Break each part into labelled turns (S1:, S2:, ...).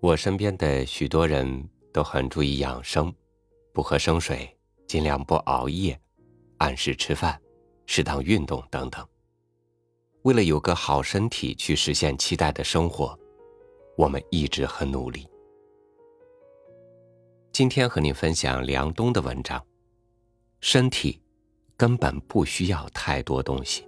S1: 我身边的许多人都很注意养生，不喝生水，尽量不熬夜，按时吃饭，适当运动等等。为了有个好身体去实现期待的生活，我们一直很努力。今天和您分享梁冬的文章，身体根本不需要太多东西。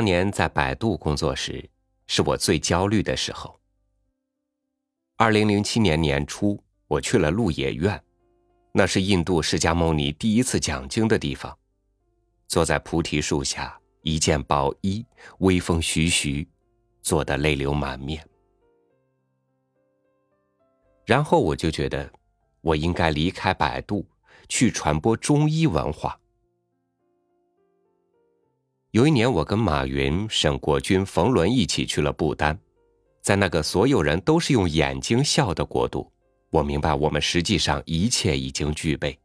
S1: 当年在百度工作时，是我最焦虑的时候。二零零七年年初，我去了鹿野苑，那是印度释迦牟尼第一次讲经的地方。坐在菩提树下，一件薄衣，微风徐徐，坐得泪流满面。然后我就觉得，我应该离开百度，去传播中医文化。有一年，我跟马云、沈国军、冯仑一起去了不丹，在那个所有人都是用眼睛笑的国度，我明白我们实际上一切已经具备。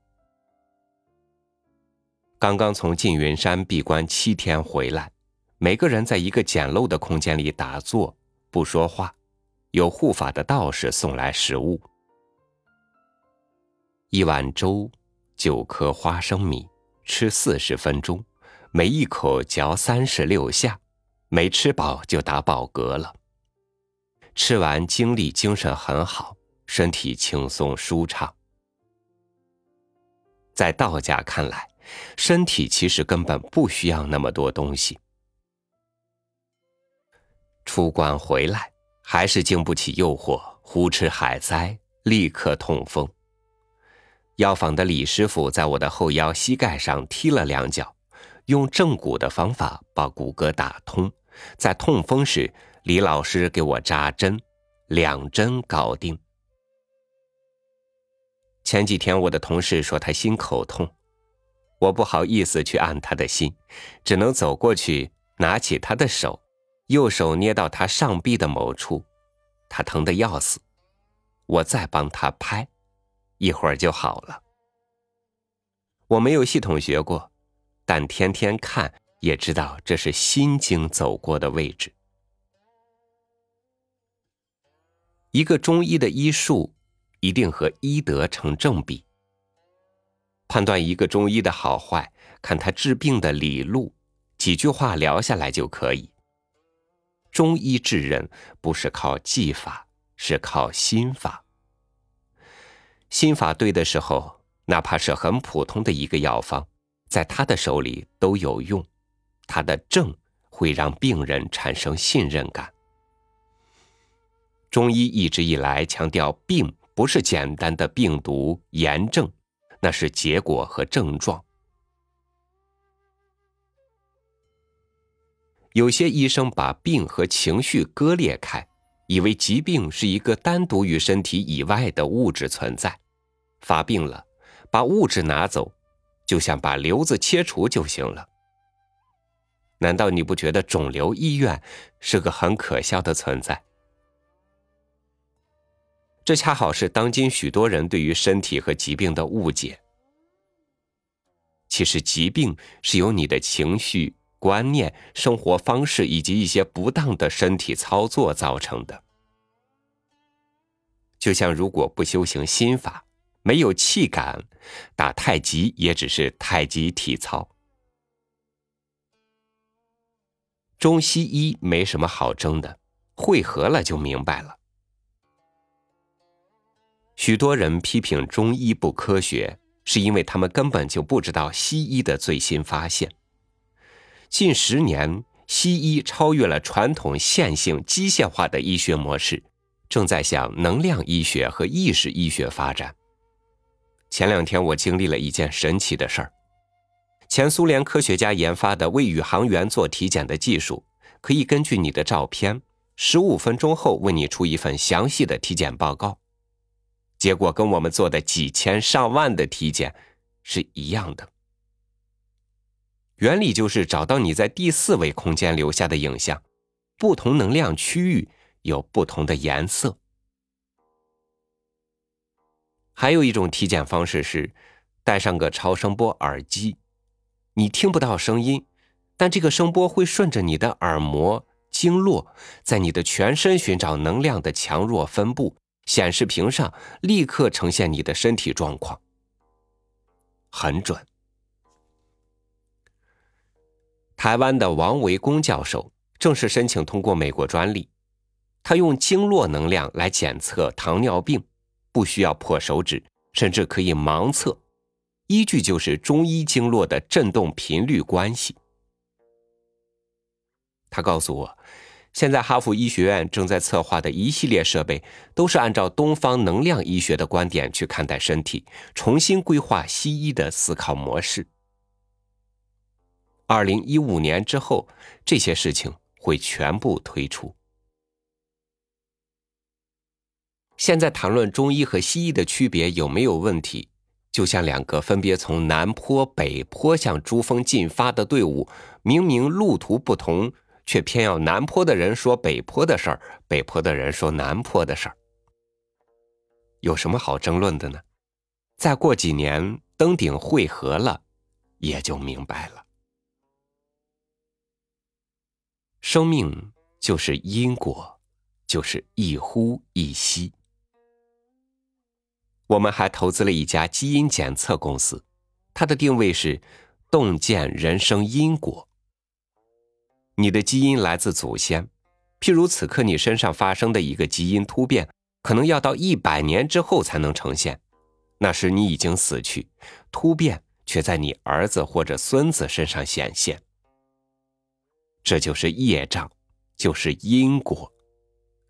S1: 刚刚从缙云山闭关七天回来，每个人在一个简陋的空间里打坐，不说话，有护法的道士送来食物：一碗粥，九颗花生米，吃四十分钟。每一口嚼三十六下，没吃饱就打饱嗝了。吃完精力精神很好，身体轻松舒畅。在道家看来，身体其实根本不需要那么多东西。出关回来还是经不起诱惑，胡吃海塞，立刻痛风。药房的李师傅在我的后腰膝盖上踢了两脚。用正骨的方法把骨骼打通，在痛风时，李老师给我扎针，两针搞定。前几天我的同事说他心口痛，我不好意思去按他的心，只能走过去拿起他的手，右手捏到他上臂的某处，他疼得要死，我再帮他拍，一会儿就好了。我没有系统学过。但天天看也知道，这是心经走过的位置。一个中医的医术一定和医德成正比。判断一个中医的好坏，看他治病的理路，几句话聊下来就可以。中医治人不是靠技法，是靠心法。心法对的时候，哪怕是很普通的一个药方。在他的手里都有用，他的症会让病人产生信任感。中医一直以来强调，病不是简单的病毒炎症，那是结果和症状。有些医生把病和情绪割裂开，以为疾病是一个单独于身体以外的物质存在，发病了，把物质拿走。就像把瘤子切除就行了。难道你不觉得肿瘤医院是个很可笑的存在？这恰好是当今许多人对于身体和疾病的误解。其实疾病是由你的情绪、观念、生活方式以及一些不当的身体操作造成的。就像如果不修行心法。没有气感，打太极也只是太极体操。中西医没什么好争的，会合了就明白了。许多人批评中医不科学，是因为他们根本就不知道西医的最新发现。近十年，西医超越了传统线性机械化的医学模式，正在向能量医学和意识医学发展。前两天我经历了一件神奇的事儿。前苏联科学家研发的为宇航员做体检的技术，可以根据你的照片，十五分钟后为你出一份详细的体检报告。结果跟我们做的几千上万的体检是一样的。原理就是找到你在第四维空间留下的影像，不同能量区域有不同的颜色。还有一种体检方式是戴上个超声波耳机，你听不到声音，但这个声波会顺着你的耳膜、经络，在你的全身寻找能量的强弱分布。显示屏上立刻呈现你的身体状况，很准。台湾的王维公教授正式申请通过美国专利，他用经络能量来检测糖尿病，不需要破手指，甚至可以盲测，依据就是中医经络的振动频率关系。他告诉我。现在，哈佛医学院正在策划的一系列设备，都是按照东方能量医学的观点去看待身体，重新规划西医的思考模式。二零一五年之后，这些事情会全部推出。现在谈论中医和西医的区别有没有问题，就像两个分别从南坡、北坡向珠峰进发的队伍，明明路途不同。却偏要南坡的人说北坡的事儿，北坡的人说南坡的事儿，有什么好争论的呢？再过几年登顶汇合了，也就明白了。生命就是因果，就是一呼一吸。我们还投资了一家基因检测公司，它的定位是洞见人生因果。你的基因来自祖先，譬如此刻你身上发生的一个基因突变，可能要到一百年之后才能呈现。那时你已经死去，突变却在你儿子或者孙子身上显现。这就是业障，就是因果，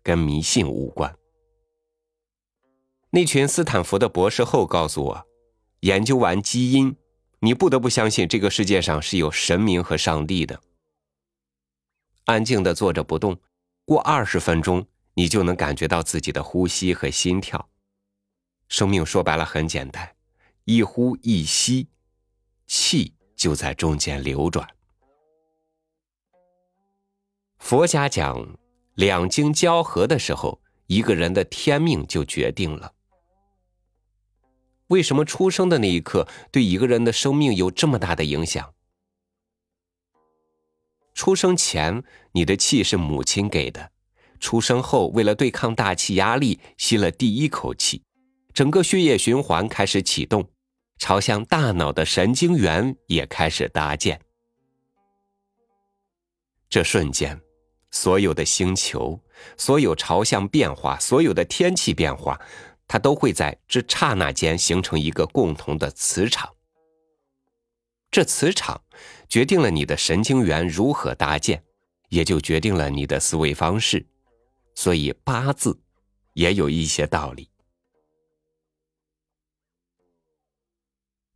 S1: 跟迷信无关。那群斯坦福的博士后告诉我，研究完基因，你不得不相信这个世界上是有神明和上帝的。安静的坐着不动，过二十分钟，你就能感觉到自己的呼吸和心跳。生命说白了很简单，一呼一吸，气就在中间流转。佛家讲，两经交合的时候，一个人的天命就决定了。为什么出生的那一刻对一个人的生命有这么大的影响？出生前，你的气是母亲给的；出生后，为了对抗大气压力，吸了第一口气，整个血液循环开始启动，朝向大脑的神经元也开始搭建。这瞬间，所有的星球、所有朝向变化、所有的天气变化，它都会在这刹那间形成一个共同的磁场。这磁场决定了你的神经元如何搭建，也就决定了你的思维方式。所以八字也有一些道理。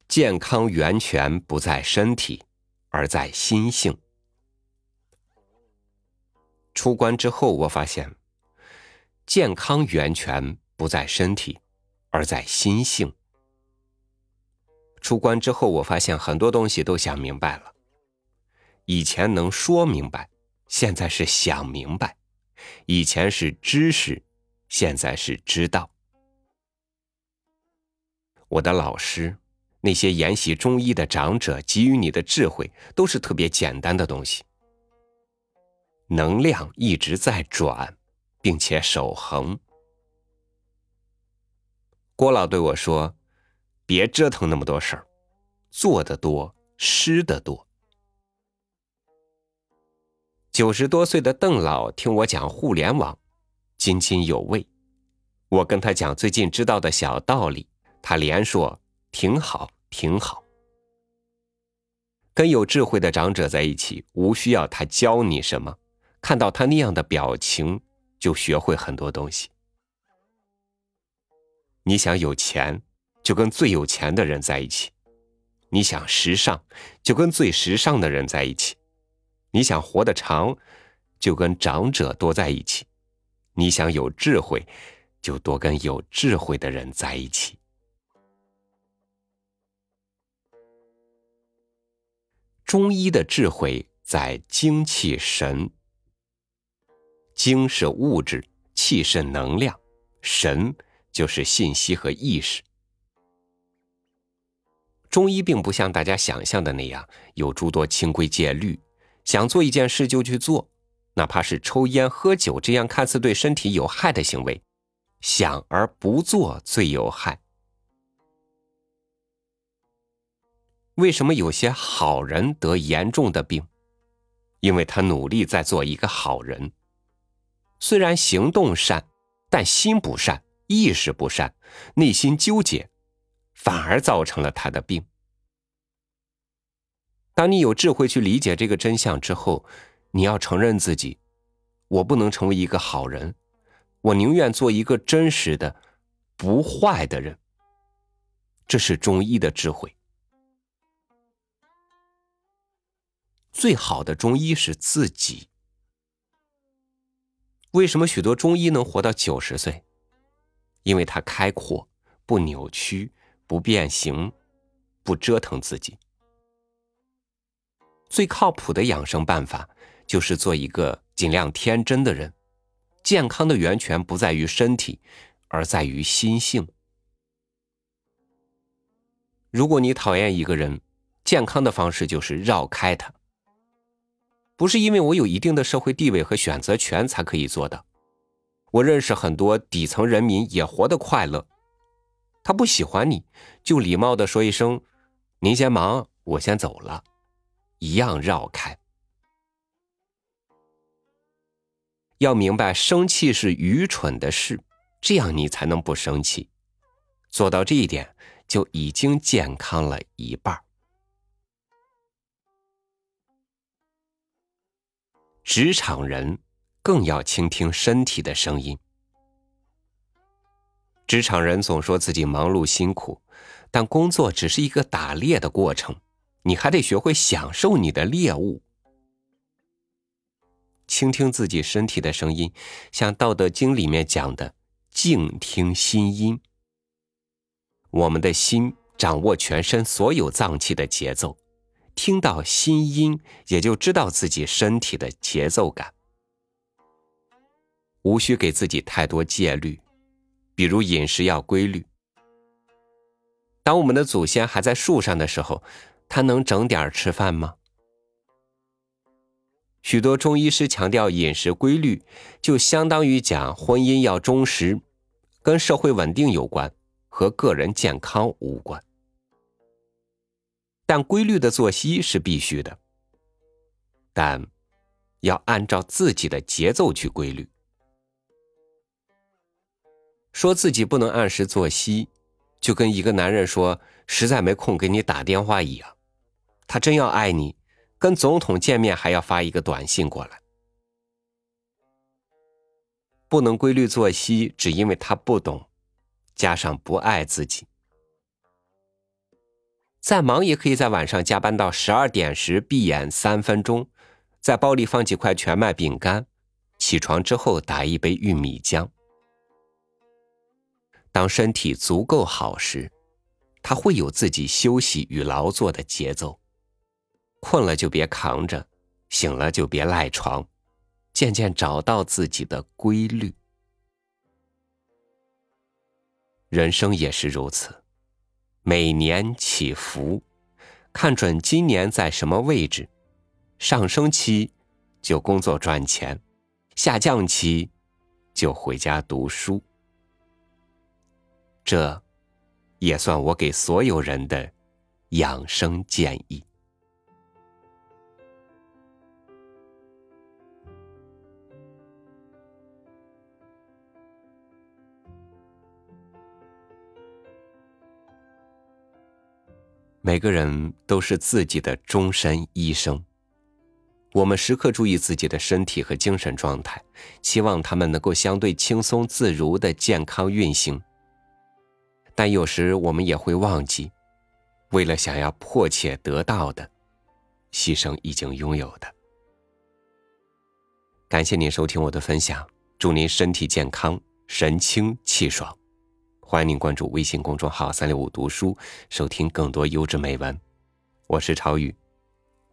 S1: 健康源泉不在身体，而在心性。出关之后，我发现，健康源泉不在身体，而在心性。出关之后，我发现很多东西都想明白了。以前能说明白，现在是想明白；以前是知识，现在是知道。我的老师，那些研习中医的长者给予你的智慧，都是特别简单的东西。能量一直在转，并且守恒。郭老对我说。别折腾那么多事儿，做的多，失的多。九十多岁的邓老听我讲互联网，津津有味。我跟他讲最近知道的小道理，他连说挺好，挺好。跟有智慧的长者在一起，无需要他教你什么，看到他那样的表情，就学会很多东西。你想有钱？就跟最有钱的人在一起，你想时尚，就跟最时尚的人在一起；你想活得长，就跟长者多在一起；你想有智慧，就多跟有智慧的人在一起。中医的智慧在精气神。精是物质，气是能量，神就是信息和意识。中医并不像大家想象的那样有诸多清规戒律，想做一件事就去做，哪怕是抽烟喝酒这样看似对身体有害的行为，想而不做最有害。为什么有些好人得严重的病？因为他努力在做一个好人，虽然行动善，但心不善，意识不善，内心纠结，反而造成了他的病。当你有智慧去理解这个真相之后，你要承认自己，我不能成为一个好人，我宁愿做一个真实的、不坏的人。这是中医的智慧。最好的中医是自己。为什么许多中医能活到九十岁？因为他开阔，不扭曲，不变形，不折腾自己。最靠谱的养生办法就是做一个尽量天真的人。健康的源泉不在于身体，而在于心性。如果你讨厌一个人，健康的方式就是绕开他。不是因为我有一定的社会地位和选择权才可以做的。我认识很多底层人民也活得快乐。他不喜欢你，就礼貌的说一声：“您先忙，我先走了。”一样绕开。要明白，生气是愚蠢的事，这样你才能不生气。做到这一点，就已经健康了一半。职场人更要倾听身体的声音。职场人总说自己忙碌辛苦，但工作只是一个打猎的过程，你还得学会享受你的猎物。倾听自己身体的声音，像《道德经》里面讲的“静听心音”。我们的心掌握全身所有脏器的节奏。听到心音，也就知道自己身体的节奏感。无需给自己太多戒律，比如饮食要规律。当我们的祖先还在树上的时候，他能整点吃饭吗？许多中医师强调饮食规律，就相当于讲婚姻要忠实，跟社会稳定有关，和个人健康无关。但规律的作息是必须的，但要按照自己的节奏去规律。说自己不能按时作息，就跟一个男人说实在没空给你打电话一样。他真要爱你，跟总统见面还要发一个短信过来。不能规律作息，只因为他不懂，加上不爱自己。再忙也可以在晚上加班到十二点时闭眼三分钟，在包里放几块全麦饼干，起床之后打一杯玉米浆。当身体足够好时，他会有自己休息与劳作的节奏。困了就别扛着，醒了就别赖床，渐渐找到自己的规律。人生也是如此。每年起伏，看准今年在什么位置，上升期就工作赚钱，下降期就回家读书。这，也算我给所有人的养生建议。每个人都是自己的终身医生，我们时刻注意自己的身体和精神状态，期望他们能够相对轻松自如的健康运行。但有时我们也会忘记，为了想要迫切得到的，牺牲已经拥有的。感谢您收听我的分享，祝您身体健康，神清气爽。欢迎您关注微信公众号“三六五读书”，收听更多优质美文。我是朝雨，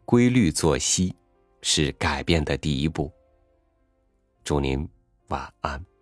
S1: 规律作息是改变的第一步。祝您晚安。